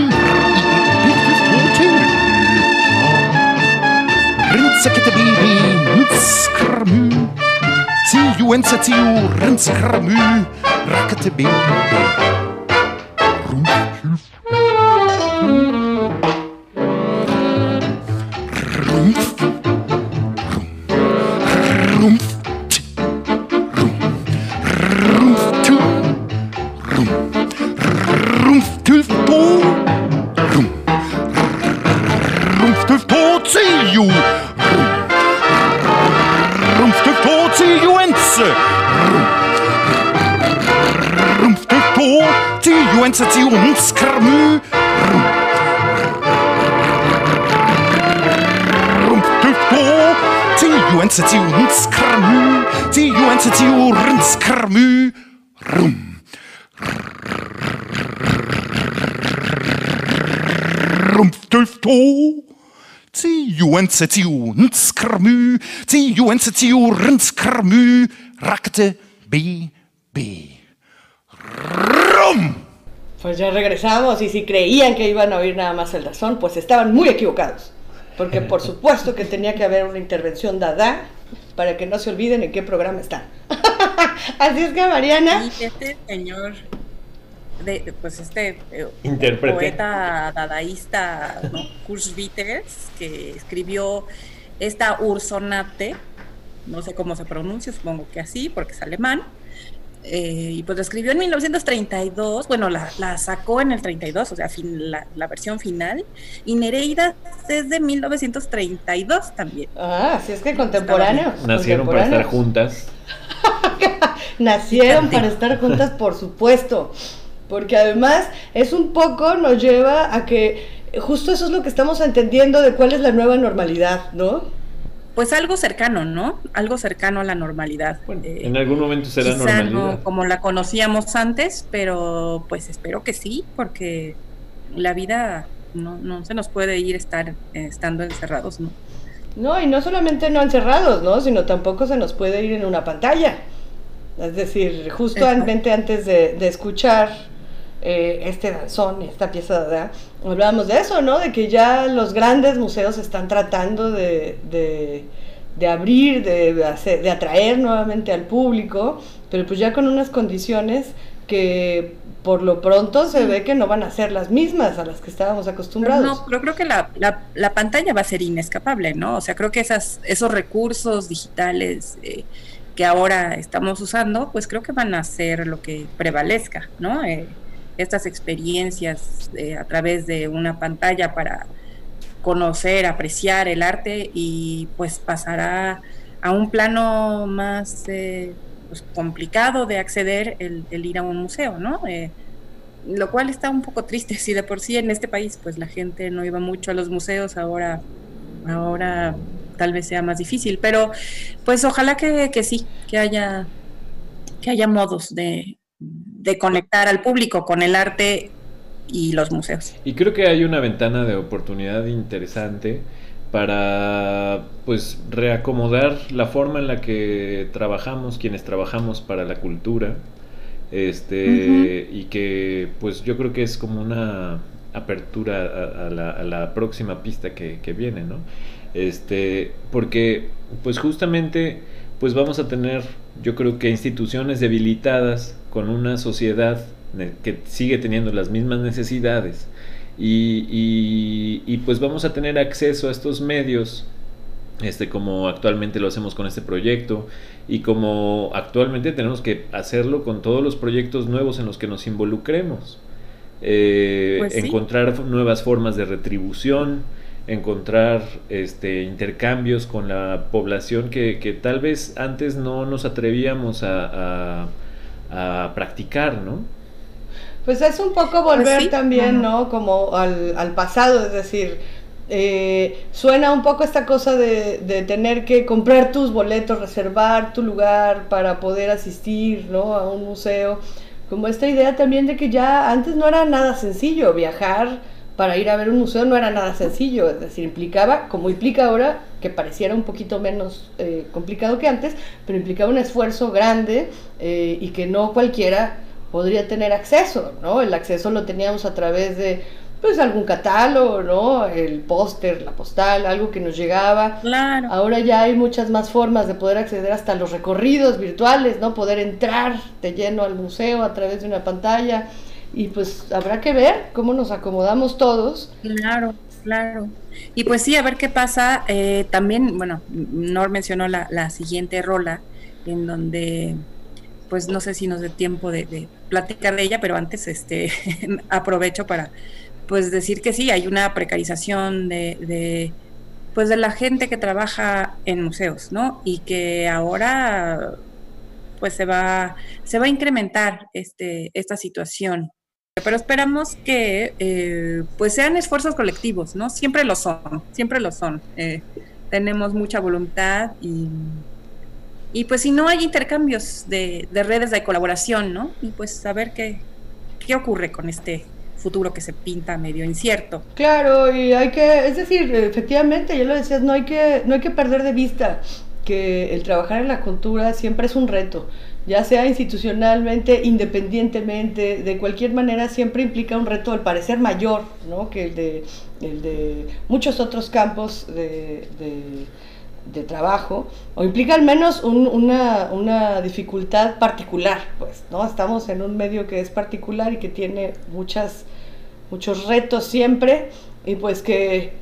sekketebibi, mutskramu. Tiu ensetiu, rinskramu, rakketebibi. Rumpf. Rumpf. Rumpf. you tyjuence! Rumpupo, tyjuence, tyjonskrmu! Rumpupo, tyjuence, tyjonskrmu! Tiu skrmu. Tiu skrmu. Rakte bi bi. Rum. Pues ya regresamos y si creían que iban a oír nada más el dazón, pues estaban muy equivocados. Porque por supuesto que tenía que haber una intervención dada para que no se olviden en qué programa están. Así es que Mariana, Y este señor, de, pues este eh, poeta dadaísta, ¿no? Kurt Witters, que escribió esta Ursonate, no sé cómo se pronuncia, supongo que así, porque es alemán. eh, y pues la escribió en 1932, bueno, la, la sacó en el 32, o sea, fin- la, la versión final, y Nereida es de 1932 también. Ah, así es que contemporáneos. Nacieron para estar juntas. Nacieron para estar juntas, por supuesto. Porque además es un poco, nos lleva a que justo eso es lo que estamos entendiendo de cuál es la nueva normalidad, ¿no? Pues algo cercano, ¿no? Algo cercano a la normalidad. Eh, En algún momento será quizá normalidad. no como la conocíamos antes, pero pues espero que sí, porque la vida no, no se nos puede ir estar eh, estando encerrados, ¿no? No, y no solamente no encerrados, ¿no? Sino tampoco se nos puede ir en una pantalla. Es decir, justamente antes de, de escuchar eh, este danzón, esta pieza de hablábamos de eso, ¿no? De que ya los grandes museos están tratando de, de- de abrir, de, hacer- de atraer nuevamente al público, pero pues ya con unas condiciones que por lo pronto se ve que no van a ser las mismas a las que estábamos acostumbrados. No, pero creo que la, la- la pantalla va a ser inescapable, ¿no? O sea, creo que esas, esos recursos digitales eh, que ahora estamos usando, pues creo que van a ser lo que prevalezca, ¿no? Eh, estas experiencias eh, a través de una pantalla para conocer, apreciar el arte y pues pasará a un plano más eh, pues, complicado de acceder el, ir a un museo, ¿no? Eh, lo cual está un poco triste si de por sí en este país pues la gente no iba mucho a los museos ahora ahora tal vez sea más difícil pero pues ojalá que, que sí que haya que haya modos de, de conectar al público con el arte y los museos. Y creo que hay una ventana de oportunidad interesante para pues reacomodar la forma en la que trabajamos quienes trabajamos para la cultura este y que pues yo creo que es como una apertura a, a la, a la próxima pista que, que viene no este porque pues justamente pues vamos a tener yo creo que instituciones debilitadas con una sociedad que sigue teniendo las mismas necesidades y, y- y, pues vamos a tener acceso a estos medios este como actualmente lo hacemos con este proyecto y como actualmente tenemos que hacerlo con todos los proyectos nuevos en los que nos involucremos Eh, Pues sí. encontrar nuevas formas de retribución encontrar este intercambios con la población que, que tal vez antes no nos atrevíamos a, a- a practicar, ¿no? Pues es un poco volver sí, también, ajá. ¿no? Como al, al pasado, es decir, eh, suena un poco esta cosa de, de tener que comprar tus boletos, reservar tu lugar para poder asistir, ¿no? A un museo. Como esta idea también de que ya antes no era nada sencillo viajar para ir a ver un museo no era nada sencillo, es decir, implicaba, como implica ahora, que pareciera un poquito menos eh, complicado que antes, pero implicaba un esfuerzo grande eh, y que no cualquiera podría tener acceso, ¿no? El acceso lo teníamos a través de pues algún catálogo, ¿no? El póster, la postal, algo que nos llegaba. Claro. Ahora ya hay muchas más formas de poder acceder hasta los recorridos virtuales, ¿no? Poder entrar de lleno al museo a través de una pantalla. Y pues habrá que ver cómo nos acomodamos todos. Claro, claro. Y pues sí, a ver qué pasa. Eh, también, bueno, Nor mencionó la, la siguiente rola, en donde, pues no sé si nos dé tiempo de, de platicar de ella, pero antes este aprovecho para pues decir que sí, hay una precarización de, de, pues de la gente que trabaja en museos, ¿no? Y que ahora pues se va, se va a incrementar este, esta situación. Pero esperamos que eh, pues sean esfuerzos colectivos, ¿no? Siempre lo son, siempre lo son. Eh, tenemos mucha voluntad y, y pues si no hay intercambios de, de redes de colaboración, ¿no? Y pues a ver qué, qué ocurre con este futuro que se pinta medio incierto. Claro, y hay que, es decir, efectivamente, ya lo decías, no hay que, no hay que perder de vista que el trabajar en la cultura siempre es un reto, ya sea institucionalmente, independientemente, de cualquier manera, siempre implica un reto al parecer mayor, ¿no? Que el de, el de muchos otros campos de, de, trabajo, o implica al menos un, una, una dificultad particular, pues, ¿no? Estamos en un medio que es particular y que tiene muchas, muchos retos siempre, y pues que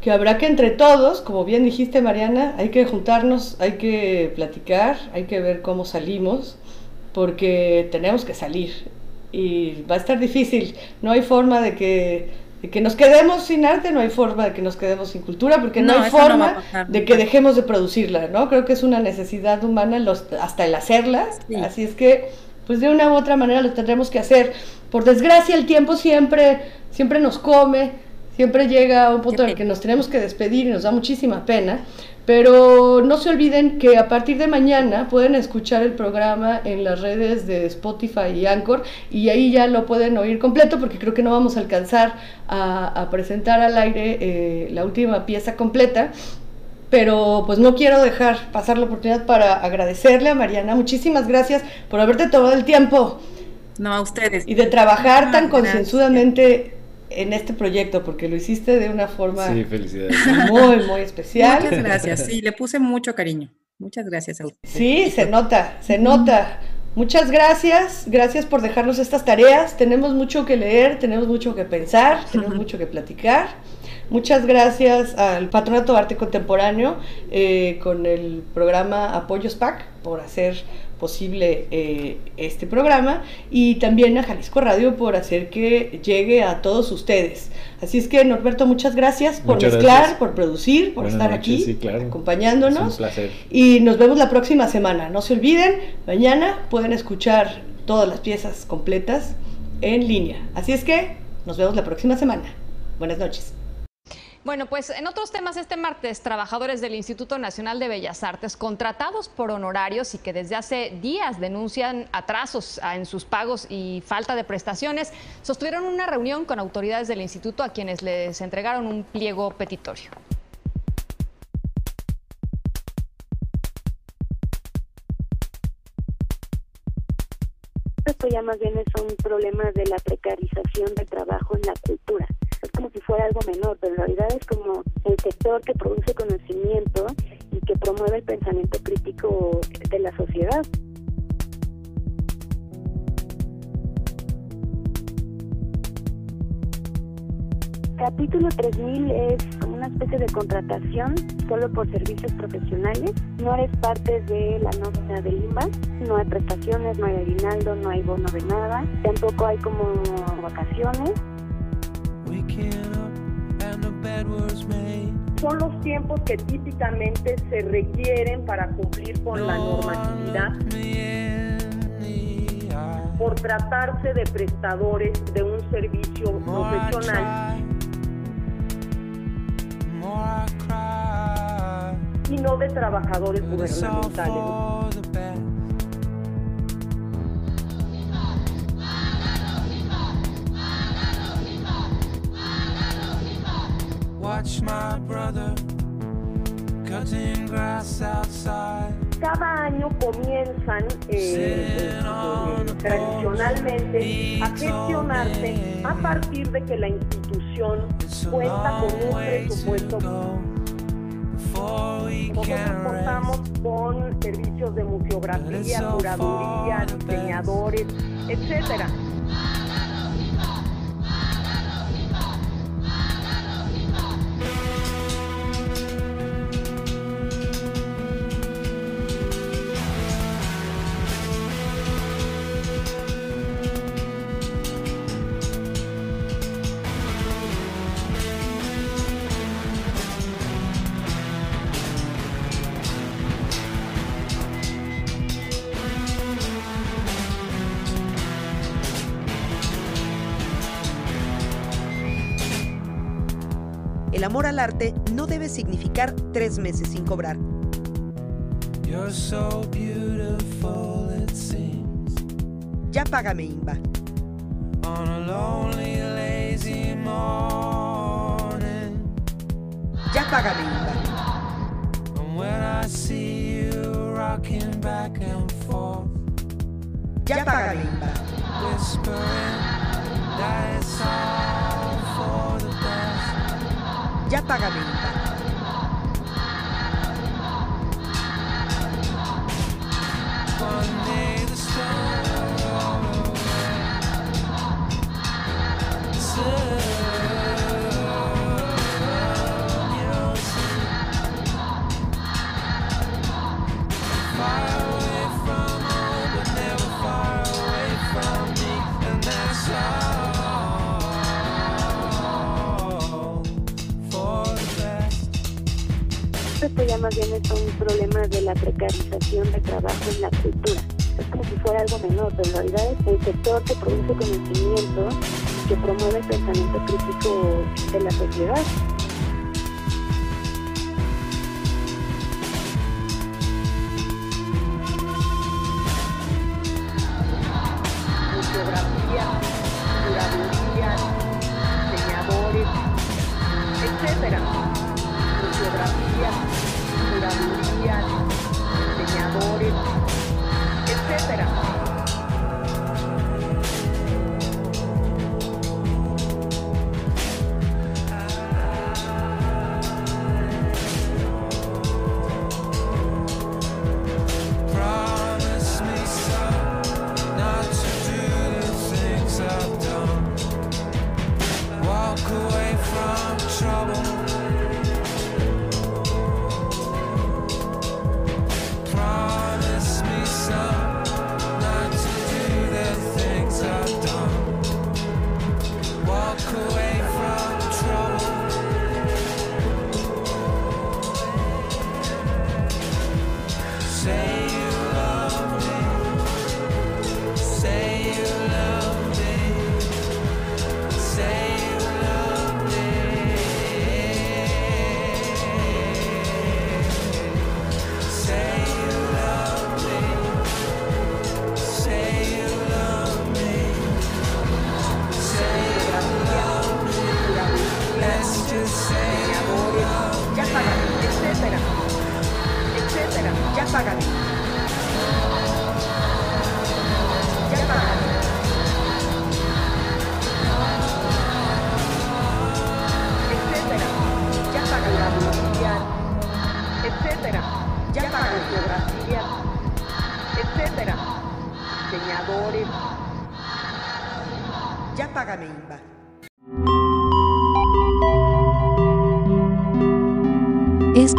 que habrá que entre todos, como bien dijiste Mariana, hay que juntarnos, hay que platicar, hay que ver cómo salimos, porque tenemos que salir. Y va a estar difícil, no hay forma de que, de que nos quedemos sin arte, no hay forma de que nos quedemos sin cultura, porque no, No, hay no forma de que dejemos de producirla, ¿no? Creo que es una necesidad humana los, hasta el hacerlas, así es que pues de una u otra manera lo tendremos que hacer. Por desgracia el tiempo siempre, siempre nos come, siempre llega a un punto en el que nos tenemos que despedir y nos da muchísima pena, pero no se olviden que a partir de mañana pueden escuchar el programa en las redes de Spotify y Anchor y ahí ya lo pueden oír completo porque creo que no vamos a alcanzar a, a presentar al aire eh, la última pieza completa. Pero pues no quiero dejar pasar la oportunidad para agradecerle a Mariana. Muchísimas gracias por haberte tomado el tiempo. No, a ustedes. Y de trabajar tan concienzudamente en este proyecto, porque lo hiciste de una forma Sí, felicidades. muy, muy especial. Muchas gracias. Sí, le puse mucho cariño. Muchas gracias a ustedes. Sí, se nota, se nota. Muchas gracias, gracias por dejarnos estas tareas. Tenemos mucho que leer, tenemos mucho que pensar, tenemos mucho que platicar. Muchas gracias al Patronato de Arte Contemporáneo eh, con el programa Apoyos PAC por hacer posible eh, este programa y también a Jalisco Radio por hacer que llegue a todos ustedes. Así es que Norberto, muchas gracias por Muchas mezclar, gracias. por producir, por Buenas estar noches, aquí sí, claro. acompañándonos. Es un placer. Y nos vemos la próxima semana. No se olviden, mañana pueden escuchar todas las piezas completas en línea. Así es que nos vemos la próxima semana. Buenas noches. Bueno, pues en otros temas, este martes, trabajadores del Instituto Nacional de Bellas Artes, contratados por honorarios y que desde hace días denuncian atrasos ah, en sus pagos y falta de prestaciones, sostuvieron una reunión con autoridades del instituto a quienes les entregaron un pliego petitorio. Esto ya más bien es un problema de la precarización del trabajo en la cultura. Fuera algo menor, pero en realidad es como el sector que produce conocimiento y que promueve el pensamiento crítico de la sociedad. Capítulo 3000 es como una especie de contratación solo por servicios profesionales. No eres parte de la nómina del IMBA, no hay prestaciones, no hay aguinaldo, no hay bono de nada, tampoco hay como vacaciones. Son los tiempos que típicamente se requieren para cumplir con la normatividad. Por tratarse de prestadores de un servicio profesional. y no de trabajadores gubernamentales. Watch my brother cutting grass outside. cada año comienzan eh, tradicionalmente a gestionarse a partir de que la institución cuenta con un presupuesto. Nosotros contamos con servicios de museografía, curaduría, diseñadores, etcétera. El amor al arte no debe significar tres meses sin cobrar. You're so beautiful, it seems. Ya págame, Imba. On a lonely, lazy morning. Ya págame, Imba. And when I see you rocking back and forth, Ya págame, Imba. whispering that it's all. Ya págame, Imba. Más bien es un problema de la precarización de trabajo en la cultura. Es como si fuera algo menor, pero en realidad es el sector que produce conocimiento que promueve el pensamiento crítico de la sociedad.